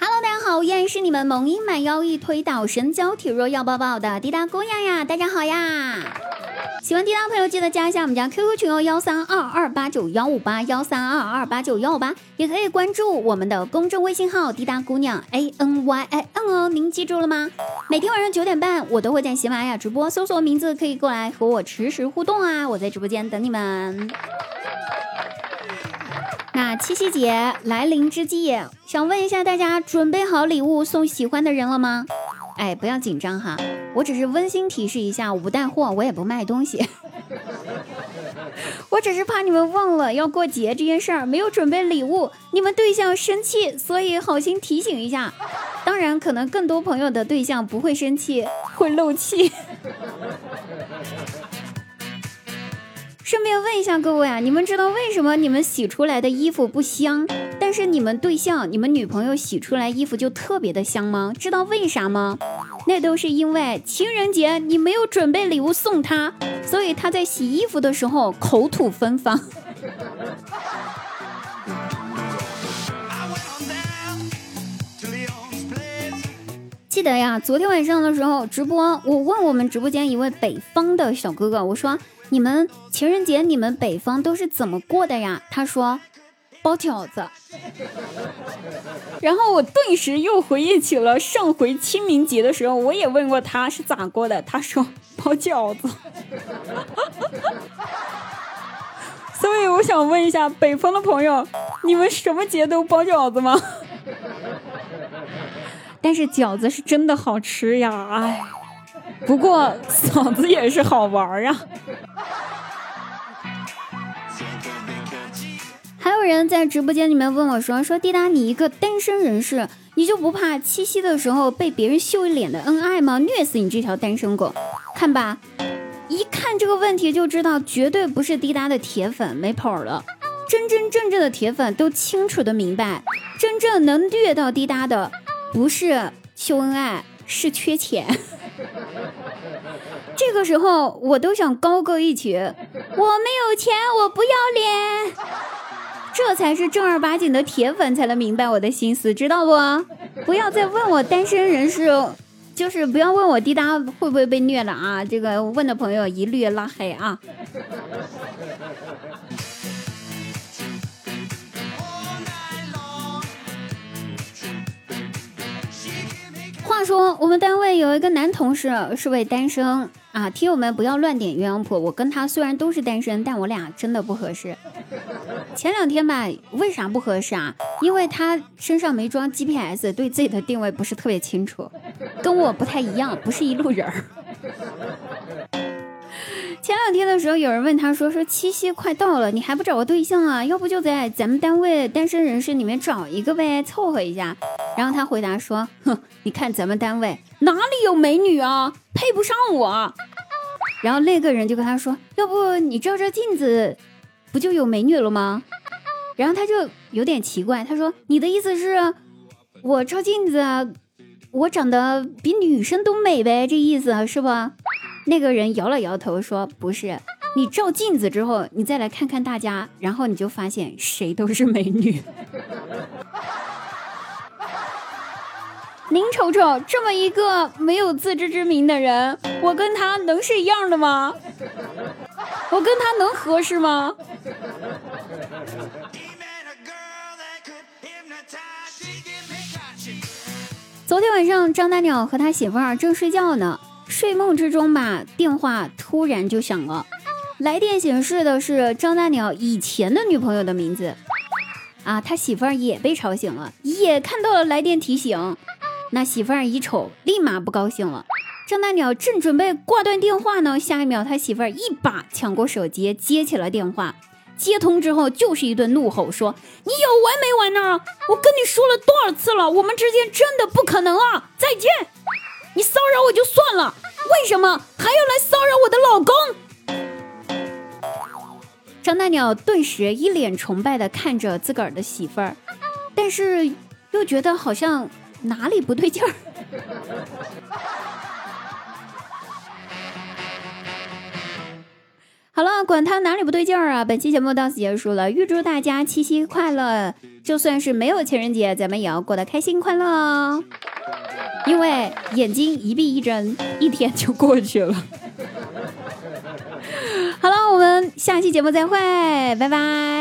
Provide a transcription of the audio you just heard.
Hello，大家好，依然是你们萌音满腰一推倒神交体弱要抱抱的滴答姑娘呀，大家好呀！喜欢滴答朋友记得加一下我们家 QQ 群哦，幺三二二八九幺五八幺三二二八九幺五八，也可以关注我们的公众微信号滴答姑娘 A N Y I N 哦，您记住了吗？每天晚上九点半，我都会在喜马拉雅直播，搜索名字可以过来和我实时互动啊，我在直播间等你们。那七夕节来临之际，想问一下大家，准备好礼物送喜欢的人了吗？哎，不要紧张哈，我只是温馨提示一下，我不带货，我也不卖东西，我只是怕你们忘了要过节这件事儿，没有准备礼物，你们对象生气，所以好心提醒一下。当然，可能更多朋友的对象不会生气，会漏气。顺便问一下各位啊，你们知道为什么你们洗出来的衣服不香，但是你们对象、你们女朋友洗出来衣服就特别的香吗？知道为啥吗？那都是因为情人节你没有准备礼物送他，所以他在洗衣服的时候口吐芬芳。记得呀，昨天晚上的时候直播，我问我们直播间一位北方的小哥哥，我说。你们情人节，你们北方都是怎么过的呀？他说包饺子，然后我顿时又回忆起了上回清明节的时候，我也问过他是咋过的，他说包饺子。所以我想问一下北方的朋友，你们什么节都包饺子吗？但是饺子是真的好吃呀，哎。不过嫂子也是好玩啊！人在直播间里面问我说：“说滴答，你一个单身人士，你就不怕七夕的时候被别人秀一脸的恩爱吗？虐死你这条单身狗！看吧，一看这个问题就知道，绝对不是滴答的铁粉，没跑了。真真正正的铁粉都清楚的明白，真正能虐到滴答的，不是秀恩爱，是缺钱。”这个时候我都想高歌一曲，我没有钱，我不要脸，这才是正儿八经的铁粉才能明白我的心思，知道不？不要再问我单身人士，就是不要问我滴答会不会被虐了啊！这个问的朋友一律拉黑啊。说我们单位有一个男同事是位单身。啊，听友们不要乱点鸳鸯谱。我跟他虽然都是单身，但我俩真的不合适。前两天吧，为啥不合适啊？因为他身上没装 GPS，对自己的定位不是特别清楚，跟我不太一样，不是一路人儿。前两天的时候，有人问他说：“说七夕快到了，你还不找个对象啊？要不就在咱们单位单身人士里面找一个呗，凑合一下。”然后他回答说：“哼，你看咱们单位哪里有美女啊？配不上我。”然后那个人就跟他说：“要不你照照镜子，不就有美女了吗？”然后他就有点奇怪，他说：“你的意思是，我照镜子，我长得比女生都美呗？这意思是不？”那个人摇了摇头说：“不是，你照镜子之后，你再来看看大家，然后你就发现谁都是美女。”您瞅瞅，这么一个没有自知之明的人，我跟他能是一样的吗？我跟他能合适吗？昨天晚上，张大鸟和他媳妇儿正睡觉呢，睡梦之中吧，电话突然就响了，来电显示的是张大鸟以前的女朋友的名字。啊，他媳妇儿也被吵醒了，也看到了来电提醒。那媳妇儿一瞅，立马不高兴了。张大鸟正准备挂断电话呢，下一秒他媳妇儿一把抢过手机，接起了电话。接通之后就是一顿怒吼，说：“你有完没完呢？我跟你说了多少次了，我们之间真的不可能啊！再见！你骚扰我就算了，为什么还要来骚扰我的老公？”张大鸟顿时一脸崇拜的看着自个儿的媳妇儿，但是又觉得好像。哪里不对劲儿？好了，管他哪里不对劲儿啊！本期节目到此结束了，预祝大家七夕快乐！就算是没有情人节，咱们也要过得开心快乐哦。因为眼睛一闭一睁，一天就过去了。好了，我们下期节目再会，拜拜。